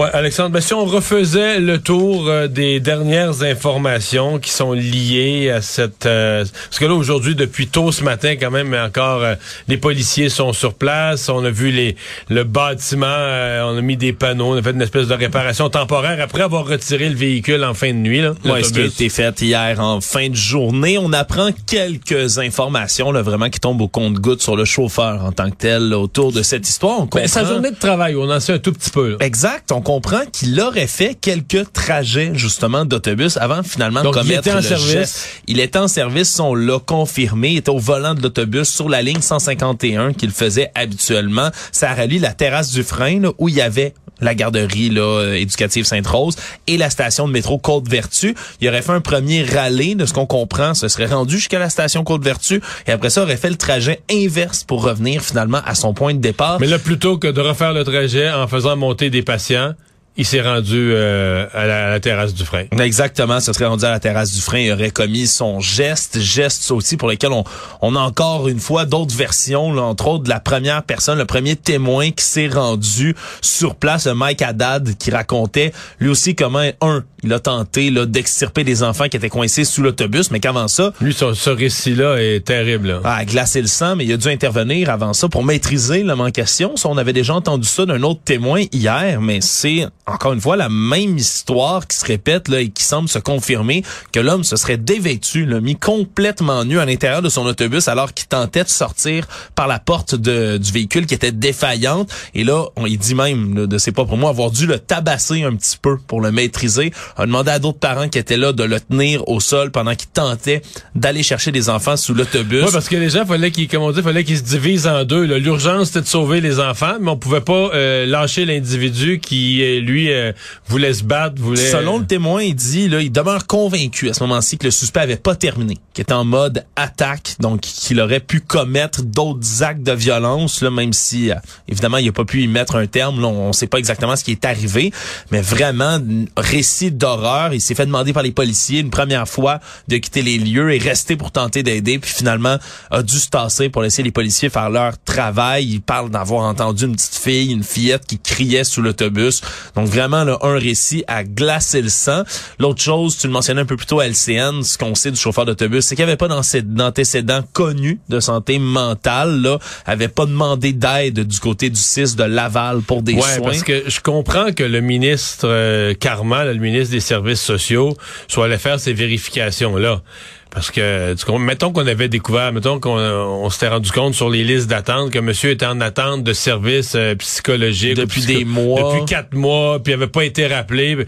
Ouais, Alexandre, ben, si on refaisait le tour euh, des dernières informations qui sont liées à cette... Euh, parce que là, aujourd'hui, depuis tôt ce matin, quand même, encore, euh, les policiers sont sur place. On a vu les le bâtiment, on a mis des panneaux, on a fait une espèce de réparation temporaire après avoir retiré le véhicule en fin de nuit. Là, ouais, ce qui a été fait hier en fin de journée. On apprend quelques informations, là, vraiment, qui tombent au compte-goutte sur le chauffeur en tant que tel autour de cette histoire. On ben, sa journée de travail, on en sait un tout petit peu. Exact. On comprend qu'il aurait fait quelques trajets justement d'autobus avant finalement de commettre il était en le service. geste. Il était en service, on l'a confirmé. Il était au volant de l'autobus sur la ligne 151 qu'il faisait habituellement. Ça relie la terrasse du frein là, où il y avait la garderie là, euh, éducative Sainte-Rose et la station de métro Côte-Vertu. Il aurait fait un premier rallye, de ce qu'on comprend, ce serait rendu jusqu'à la station Côte-Vertu et après ça aurait fait le trajet inverse pour revenir finalement à son point de départ. Mais là, plutôt que de refaire le trajet en faisant monter des patients, il s'est rendu euh, à, la, à, la, terrasse du frein. Exactement, ce serait rendu à la terrasse du frein, il aurait commis son geste, geste aussi pour lequel on, on a encore une fois d'autres versions, là, entre autres de la première personne, le premier témoin qui s'est rendu sur place, Mike Haddad, qui racontait lui aussi comment, un, il a tenté là, d'extirper des enfants qui étaient coincés sous l'autobus, mais qu'avant ça... Lui, ce, ce récit-là est terrible. Là. A glacé le sang, mais il a dû intervenir avant ça pour maîtriser l'homme en question. Ça, on avait déjà entendu ça d'un autre témoin hier, mais c'est encore une fois la même histoire qui se répète là, et qui semble se confirmer que l'homme se serait dévêtu, là, mis complètement nu à l'intérieur de son autobus alors qu'il tentait de sortir par la porte de, du véhicule qui était défaillante. Et là, on il dit même là, de ses propres mots avoir dû le tabasser un petit peu pour le maîtriser. A demandé à d'autres parents qui étaient là de le tenir au sol pendant qu'il tentait d'aller chercher des enfants sous l'autobus. Oui, parce que les gens fallait qu'ils, comme on dit, fallait qu'ils se divisent en deux. L'urgence c'était de sauver les enfants, mais on pouvait pas euh, lâcher l'individu qui lui euh, voulait se battre, voulait. Selon le témoin, il dit là, il demeure convaincu à ce moment-ci que le suspect avait pas terminé, qu'il était en mode attaque, donc qu'il aurait pu commettre d'autres actes de violence, là, même si euh, évidemment il a pas pu y mettre un terme. Là, on sait pas exactement ce qui est arrivé, mais vraiment récit d'horreur. Il s'est fait demander par les policiers une première fois de quitter les lieux et rester pour tenter d'aider, puis finalement a dû se tasser pour laisser les policiers faire leur travail. Il parle d'avoir entendu une petite fille, une fillette qui criait sous l'autobus. Donc vraiment là, un récit à glacer le sang. L'autre chose, tu le mentionnais un peu plus tôt à LCN, ce qu'on sait du chauffeur d'autobus, c'est qu'il n'y avait pas d'antécédents connus de santé mentale, là, avait pas demandé d'aide du côté du CIS de Laval pour des ouais, soins. parce que je comprends que le ministre euh, Carman, le ministre des Services sociaux, soit allé faire ces vérifications-là. Parce que, tu, mettons qu'on avait découvert, mettons qu'on on, s'était rendu compte sur les listes d'attente que monsieur était en attente de services euh, psychologiques. Depuis psycho des mois. Depuis quatre mois, puis il avait pas été rappelé.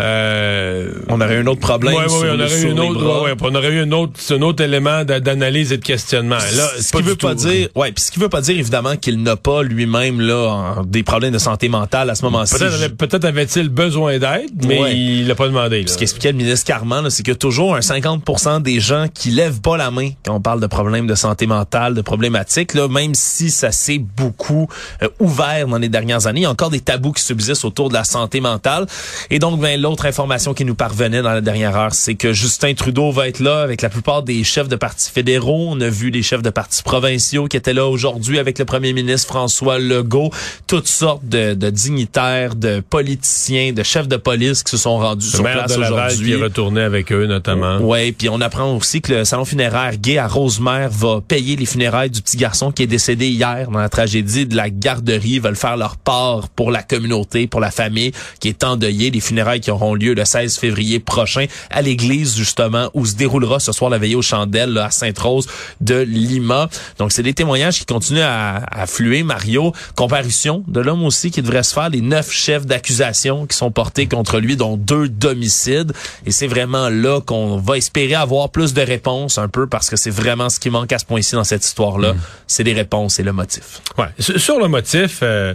Euh, on aurait eu un autre problème. Ouais, sur on, aurait eu un autre, ouais, on aurait eu un autre, un autre élément d'analyse et de questionnement. Là, ce qui veut pas dire, ouais, puis ce qui veut pas dire évidemment qu'il n'a pas lui-même là des problèmes de santé mentale à ce moment-ci. Peut-être peut avait-il besoin d'aide, mais ouais. il l'a pas demandé. Là. Ce qu'expliquait le ministre Carman, c'est que toujours un 50% des gens qui lèvent pas la main quand on parle de problèmes de santé mentale, de problématiques, là, même si ça s'est beaucoup euh, ouvert dans les dernières années, il y a encore des tabous qui subsistent autour de la santé mentale. Et donc, ben, l'autre information qui nous parvenait dans la dernière heure, c'est que Justin Trudeau va être là avec la plupart des chefs de partis fédéraux. On a vu des chefs de partis provinciaux qui étaient là aujourd'hui avec le premier ministre François Legault. Toutes sortes de, de dignitaires, de politiciens, de chefs de police qui se sont rendus le sur maire place aujourd'hui. qui est retourné avec eux notamment. Ouais, puis on apprend aussi que le salon funéraire gay à Rosemère va payer les funérailles du petit garçon qui est décédé hier dans la tragédie de la garderie. Ils veulent faire leur part pour la communauté, pour la famille qui est endeuillée. Les funérailles qui auront lieu le 16 février prochain à l'église justement où se déroulera ce soir la veillée aux chandelles là, à Sainte-Rose de Lima. Donc c'est des témoignages qui continuent à, à affluer. Mario, comparution de l'homme aussi qui devrait se faire les neuf chefs d'accusation qui sont portés contre lui, dont deux d'homicide. Et c'est vraiment là qu'on va espérer avoir plus de réponses un peu parce que c'est vraiment ce qui manque à ce point-ci dans cette histoire-là. Mm. C'est les réponses et le motif. Ouais. Sur le motif, euh,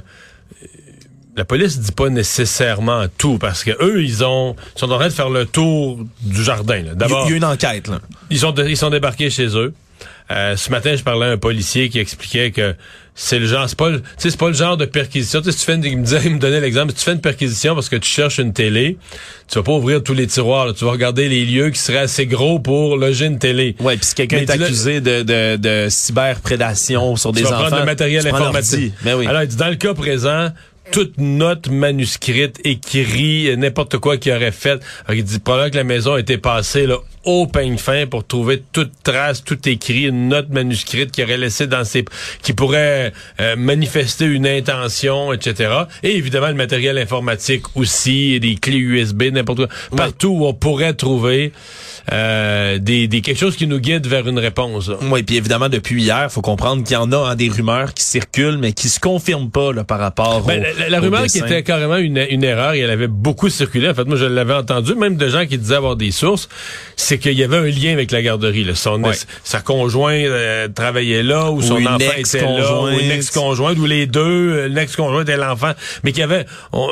la police dit pas nécessairement tout parce que eux, ils ont ils sont en train de faire le tour du jardin. D'abord, il y a une enquête là. Ils sont ils sont débarqués chez eux. Euh, ce matin, je parlais à un policier qui expliquait que c'est le genre, c'est pas, c'est pas le genre de perquisition. Tu sais, si tu fais une, il me, disait, il me donnait l'exemple, si tu fais une perquisition parce que tu cherches une télé, tu vas pas ouvrir tous les tiroirs. Tu vas regarder les lieux qui seraient assez gros pour loger une télé. Ouais, puis si quelqu'un est accusé de, de, de cyberprédation sur des vas Prendre le matériel informatique. Mais oui. Alors, il dit, dans le cas présent, toute note manuscrite, écrit, n'importe quoi qu'il aurait fait. Alors, il dit probablement que la maison a été passée là, au peigne fin pour trouver toute trace, tout écrit, une note manuscrite qui aurait laissé dans ses... qui pourrait euh, manifester une intention, etc. Et évidemment, le matériel informatique aussi, des clés USB, n'importe quoi. Partout où on pourrait trouver euh, des, des, quelque chose qui nous guide vers une réponse. Oui, puis évidemment, depuis hier, faut comprendre qu'il y en a hein, des rumeurs qui circulent, mais qui se confirment pas là, par rapport ben, La, la rumeur qui était carrément une, une erreur, et elle avait beaucoup circulé. En fait, moi, je l'avais entendu, même de gens qui disaient avoir des sources, c'est qu'il y avait un lien avec la garderie. Là. Son, Sa conjointe euh, travaillait là, ou son enfant était là, ou une ex-conjointe, ou les deux, euh, l'ex-conjointe et l'enfant, mais qu'il y avait... On,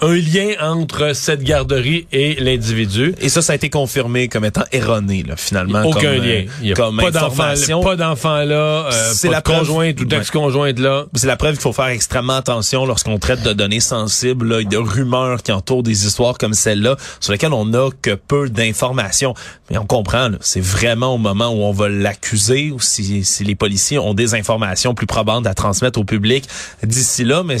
un lien entre cette garderie et l'individu. Et ça, ça a été confirmé comme étant erroné, là, finalement. Aucun lien. Il y a comme pas d'enfant, pas d'enfant là, euh, c'est la conjointe ou d'ex-conjointe là. C'est la preuve qu'il faut faire extrêmement attention lorsqu'on traite de données sensibles, là, de rumeurs qui entourent des histoires comme celle-là, sur lesquelles on n'a que peu d'informations. Mais on comprend, c'est vraiment au moment où on va l'accuser ou si, si les policiers ont des informations plus probantes à transmettre au public d'ici là, mais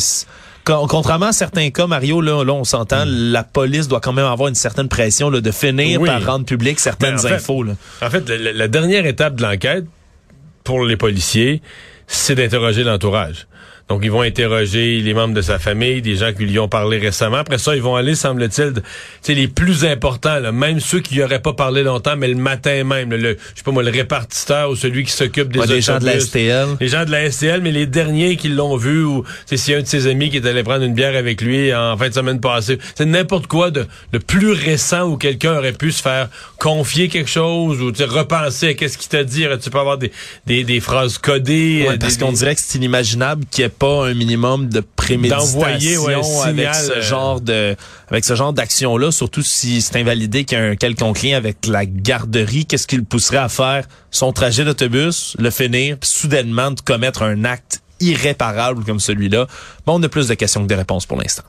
contrairement à certains cas, Mario, là, là on s'entend, hmm. la police doit quand même avoir une certaine pression là, de finir par rendre public certaines ben, infos. En fait, la dernière étape de l'enquête pour les policiers, c'est d'interroger l'entourage. Donc, ils vont interroger les membres de sa famille, des gens qui lui ont parlé récemment. Après ça, ils vont aller, semble-t-il, les plus importants, là, même ceux qui n'auraient pas parlé longtemps, mais le matin même, le, je sais pas moi, le répartiteur ou celui qui s'occupe des Les gens de la STL. Les gens de la STL, mais les derniers qui l'ont vu ou c'est un de ses amis qui est allé prendre une bière avec lui en fin de semaine passée. C'est n'importe quoi de plus récent où quelqu'un aurait pu se faire confier quelque chose ou repenser à qu'est-ce qu'il t'a dit. Tu peux avoir des, des, des phrases codées. Ouais, parce qu'on dirait que c'est inimaginable qu'il n'y ait pas un minimum de préméditation avec ce euh, genre de avec ce genre d'action là surtout si c'est invalidé qu'il y a un quelconque lien avec la garderie. Qu'est-ce qu'il pousserait à faire son trajet d'autobus le finir puis soudainement de commettre un acte irréparable comme celui-là? Bon on a plus de questions que de réponses pour l'instant